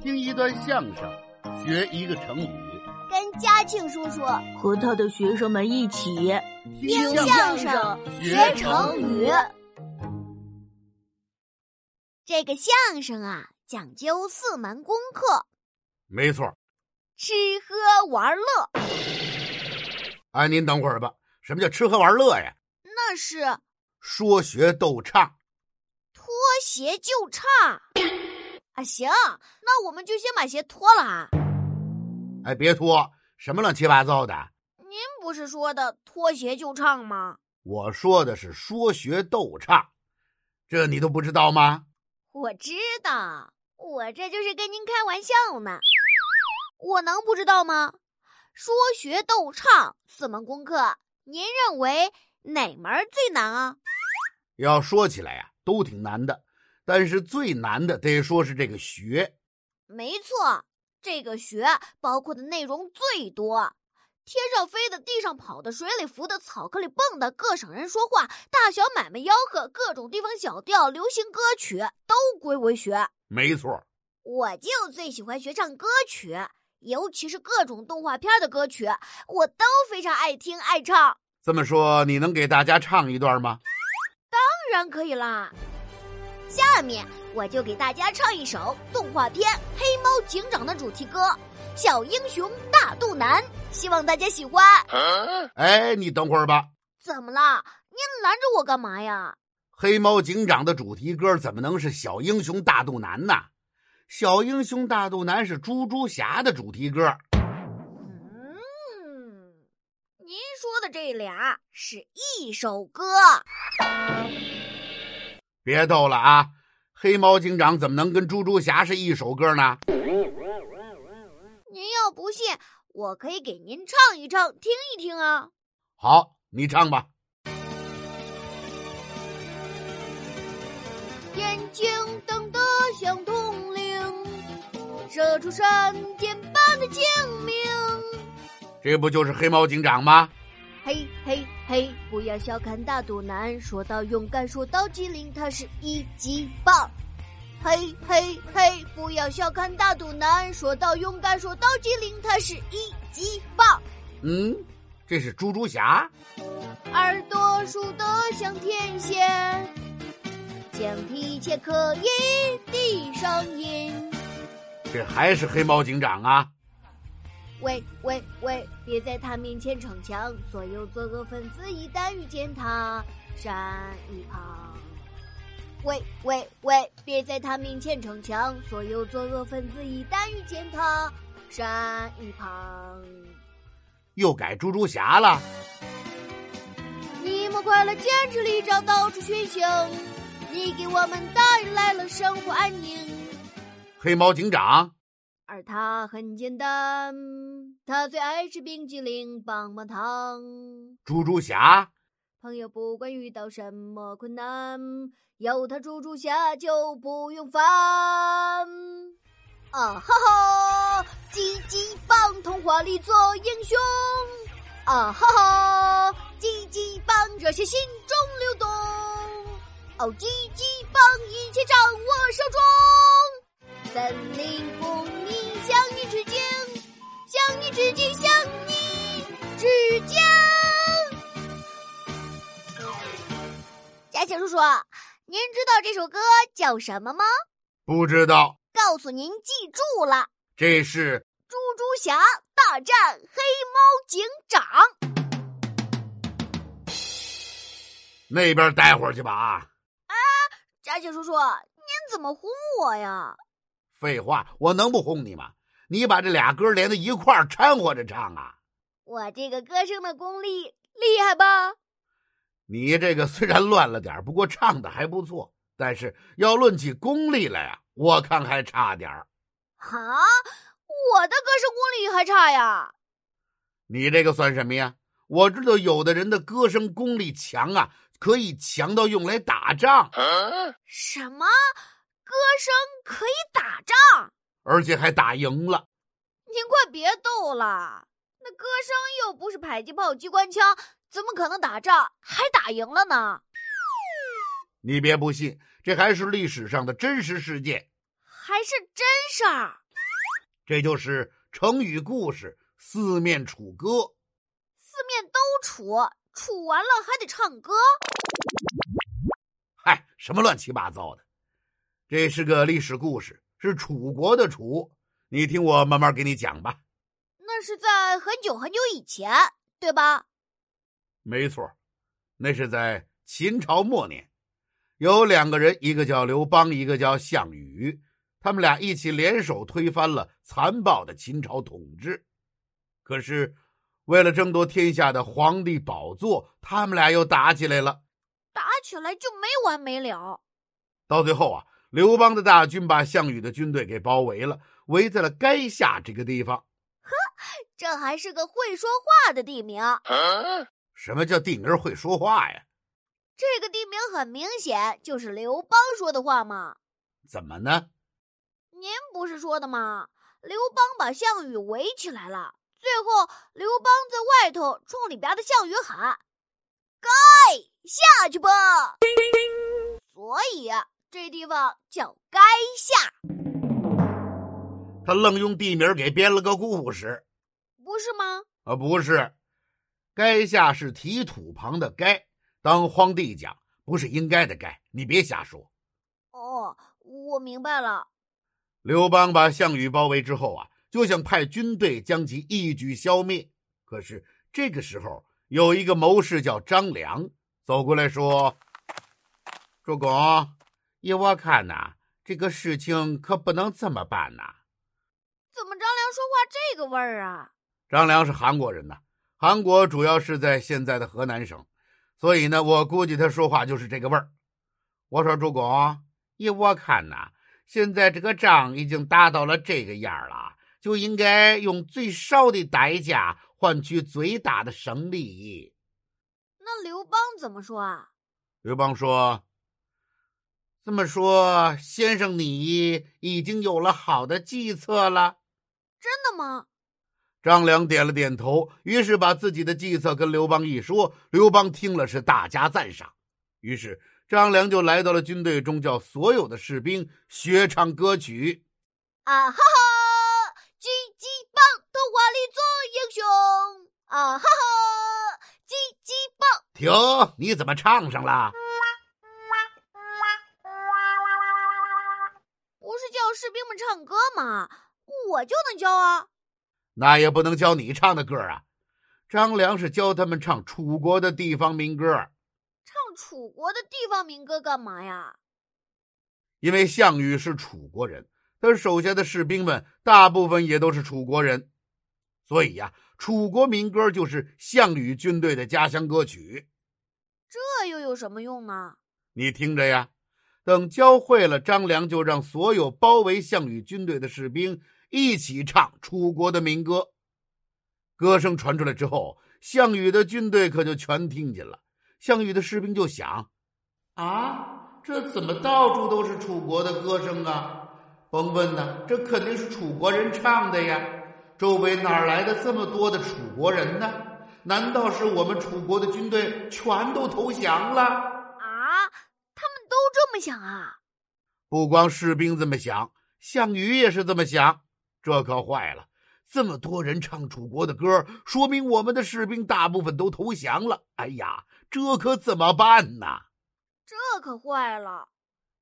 听一段相声，学一个成语，跟嘉庆叔叔和他的学生们一起听相声学成语。这个相声啊，讲究四门功课，没错，吃喝玩乐。哎，您等会儿吧，什么叫吃喝玩乐呀？那是说学逗唱，脱鞋就唱。啊，行，那我们就先把鞋脱了啊。哎，别脱，什么乱七八糟的？您不是说的脱鞋就唱吗？我说的是说学逗唱，这你都不知道吗？我知道，我这就是跟您开玩笑呢。我能不知道吗？说学逗唱四门功课，您认为哪门最难啊？要说起来呀，都挺难的。但是最难的得说是这个学，没错，这个学包括的内容最多。天上飞的、地上跑的、水里浮的、草坑里蹦的，各省人说话，大小买卖吆喝，各种地方小调、流行歌曲都归为学。没错，我就最喜欢学唱歌曲，尤其是各种动画片的歌曲，我都非常爱听爱唱。这么说，你能给大家唱一段吗？当然可以啦。下面我就给大家唱一首动画片《黑猫警长》的主题歌《小英雄大肚腩》，希望大家喜欢。哎，你等会儿吧。怎么了？您拦着我干嘛呀？黑猫警长的主题歌怎么能是小英雄大肚腩呢？小英雄大肚腩是猪猪侠的主题歌。嗯，您说的这俩是一首歌。别逗了啊！黑猫警长怎么能跟猪猪侠是一首歌呢？您要不信，我可以给您唱一唱，听一听啊。好，你唱吧。眼睛瞪得像铜铃，射出闪电般的精明。这不就是黑猫警长吗？嘿嘿嘿！不要小看大肚腩，说到勇敢，说到机灵，他是一级棒。嘿嘿嘿！不要小看大肚腩，说到勇敢，说到机灵，他是一级棒。嗯，这是猪猪侠。耳朵竖得像天线，讲一切可以递上音。这还是黑猫警长啊！喂喂喂！别在他面前逞强，所有作恶分子一旦遇见他，闪一旁。喂喂喂！别在他面前逞强，所有作恶分子一旦遇见他，闪一旁。又改猪猪侠了。你们快乐坚持里找到处巡行，你给我们带来了生活安宁。黑猫警长。而他很简单，他最爱吃冰激凌、棒棒糖。猪猪侠，朋友不管遇到什么困难，有他猪猪侠就不用烦。啊哈哈，积极帮童话里做英雄。啊哈哈，积极帮热血心中流动。哦，积极帮一切掌握手中。森林公你向你致敬，向你致敬，向你致敬。嘉庆叔叔，您知道这首歌叫什么吗？不知道。告诉您，记住了，这是猪猪侠大战黑猫警长。那边待会儿去吧啊！啊，嘉庆叔叔，您怎么轰我呀？废话，我能不轰你吗？你把这俩歌连在一块儿掺和着唱啊！我这个歌声的功力厉害吧？你这个虽然乱了点，不过唱的还不错。但是要论起功力来啊，我看还差点儿。啊，我的歌声功力还差呀？你这个算什么呀？我知道有的人的歌声功力强啊，可以强到用来打仗。什么？歌声可以打仗，而且还打赢了。您快别逗了，那歌声又不是迫击炮、机关枪，怎么可能打仗还打赢了呢？你别不信，这还是历史上的真实事件，还是真事儿。这就是成语故事“四面楚歌”。四面都楚，楚完了还得唱歌。嗨，什么乱七八糟的！这是个历史故事，是楚国的楚。你听我慢慢给你讲吧。那是在很久很久以前，对吧？没错，那是在秦朝末年，有两个人，一个叫刘邦，一个叫项羽，他们俩一起联手推翻了残暴的秦朝统治。可是，为了争夺天下的皇帝宝座，他们俩又打起来了。打起来就没完没了。到最后啊，刘邦的大军把项羽的军队给包围了，围在了垓下这个地方。呵，这还是个会说话的地名。什么叫地名会说话呀？这个地名很明显就是刘邦说的话嘛。怎么呢？您不是说的吗？刘邦把项羽围起来了，最后刘邦在外头冲里边的项羽喊：“该下去吧。”所以这地方叫垓下。他愣用地名给编了个故事，不是吗？啊，不是。垓下是提土旁的垓，当荒地讲，不是应该的垓，你别瞎说。哦，我明白了。刘邦把项羽包围之后啊，就想派军队将其一举消灭。可是这个时候，有一个谋士叫张良走过来说：“主公，依我看呐，这个事情可不能这么办呐。”怎么张良说话这个味儿啊？张良是韩国人呐。韩国主要是在现在的河南省，所以呢，我估计他说话就是这个味儿。我说主公，依我看呐，现在这个仗已经打到了这个样了，就应该用最少的代价换取最大的胜利。那刘邦怎么说啊？刘邦说：“这么说，先生你已经有了好的计策了？真的吗？”张良点了点头，于是把自己的计策跟刘邦一说。刘邦听了是大加赞赏。于是张良就来到了军队中，叫所有的士兵学唱歌曲。啊哈哈！鸡鸡棒，童话里做英雄。啊哈哈！鸡鸡棒。停！你怎么唱上了？士兵们唱歌嘛？我就能教啊。那也不能教你唱的歌啊！张良是教他们唱楚国的地方民歌。唱楚国的地方民歌干嘛呀？因为项羽是楚国人，他手下的士兵们大部分也都是楚国人，所以呀，楚国民歌就是项羽军队的家乡歌曲。这又有什么用呢？你听着呀，等教会了，张良就让所有包围项羽军队的士兵。一起唱楚国的民歌，歌声传出来之后，项羽的军队可就全听见了。项羽的士兵就想：啊，这怎么到处都是楚国的歌声啊？甭问呐，这肯定是楚国人唱的呀！周围哪来的这么多的楚国人呢？难道是我们楚国的军队全都投降了？这么想啊？不光士兵这么想，项羽也是这么想。这可坏了！这么多人唱楚国的歌，说明我们的士兵大部分都投降了。哎呀，这可怎么办呢？这可坏了！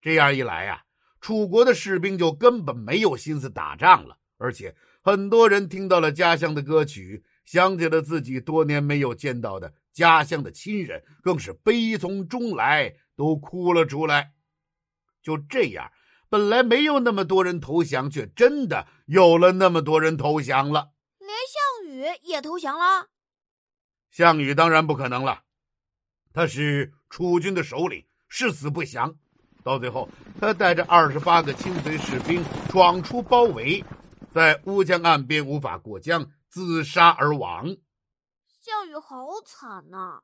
这样一来呀，楚国的士兵就根本没有心思打仗了。而且，很多人听到了家乡的歌曲，想起了自己多年没有见到的家乡的亲人，更是悲从中来，都哭了出来。就这样。本来没有那么多人投降，却真的有了那么多人投降了。连项羽也投降了？项羽当然不可能了，他是楚军的首领，誓死不降。到最后，他带着二十八个亲随士兵闯出包围，在乌江岸边无法过江，自杀而亡。项羽好惨呐！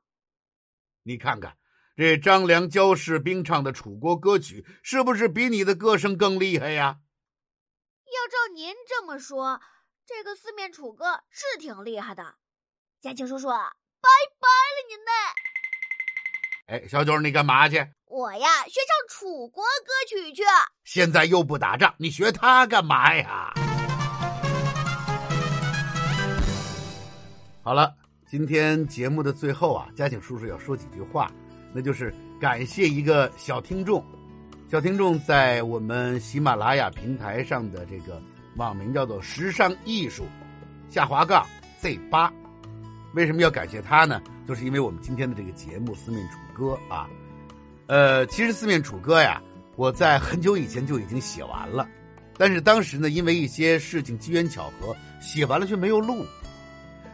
你看看。这张良教士兵唱的楚国歌曲，是不是比你的歌声更厉害呀？要照您这么说，这个四面楚歌是挺厉害的。嘉庆叔叔，拜拜了您嘞！哎，小九，你干嘛去？我呀，学唱楚国歌曲去。现在又不打仗，你学他干嘛呀？好了，今天节目的最后啊，嘉庆叔叔要说几句话。那就是感谢一个小听众，小听众在我们喜马拉雅平台上的这个网名叫做“时尚艺术”下滑杠 Z 八。为什么要感谢他呢？就是因为我们今天的这个节目《四面楚歌》啊，呃，其实《四面楚歌》呀，我在很久以前就已经写完了，但是当时呢，因为一些事情机缘巧合，写完了却没有录。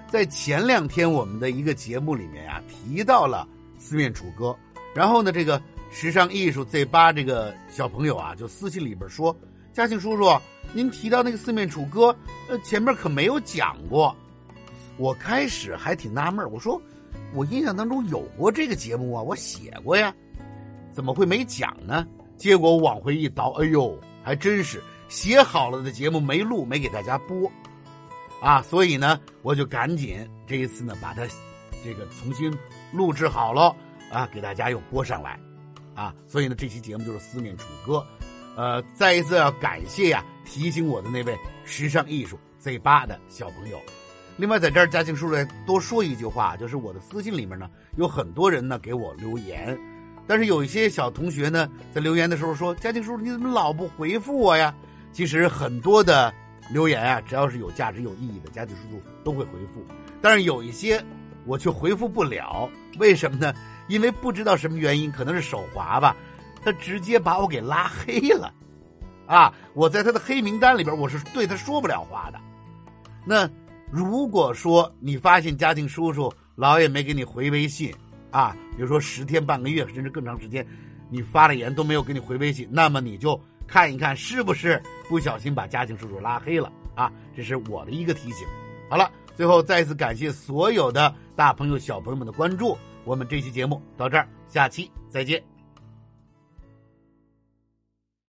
在前两天我们的一个节目里面呀，提到了四面楚歌，然后呢，这个时尚艺术 Z 八这个小朋友啊，就私信里边说：“嘉庆叔叔，您提到那个四面楚歌，呃，前面可没有讲过。”我开始还挺纳闷，我说我印象当中有过这个节目啊，我写过呀，怎么会没讲呢？结果往回一倒，哎呦，还真是写好了的节目没录，没给大家播。啊，所以呢，我就赶紧这一次呢，把它这个重新录制好了啊，给大家又播上来，啊，所以呢，这期节目就是四面楚歌，呃，再一次要感谢呀，提醒我的那位时尚艺术 Z 八的小朋友。另外，在这儿嘉庆叔叔多说一句话，就是我的私信里面呢，有很多人呢给我留言，但是有一些小同学呢，在留言的时候说：“嘉庆叔叔，你怎么老不回复我呀？”其实很多的。留言啊，只要是有价值、有意义的，家庭叔叔都会回复。但是有一些我却回复不了，为什么呢？因为不知道什么原因，可能是手滑吧，他直接把我给拉黑了。啊，我在他的黑名单里边，我是对他说不了话的。那如果说你发现家庭叔叔老也没给你回微信啊，比如说十天半个月甚至更长时间，你发了言都没有给你回微信，那么你就。看一看是不是不小心把嘉庆叔叔拉黑了啊？这是我的一个提醒。好了，最后再次感谢所有的大朋友小朋友们的关注。我们这期节目到这儿，下期再见。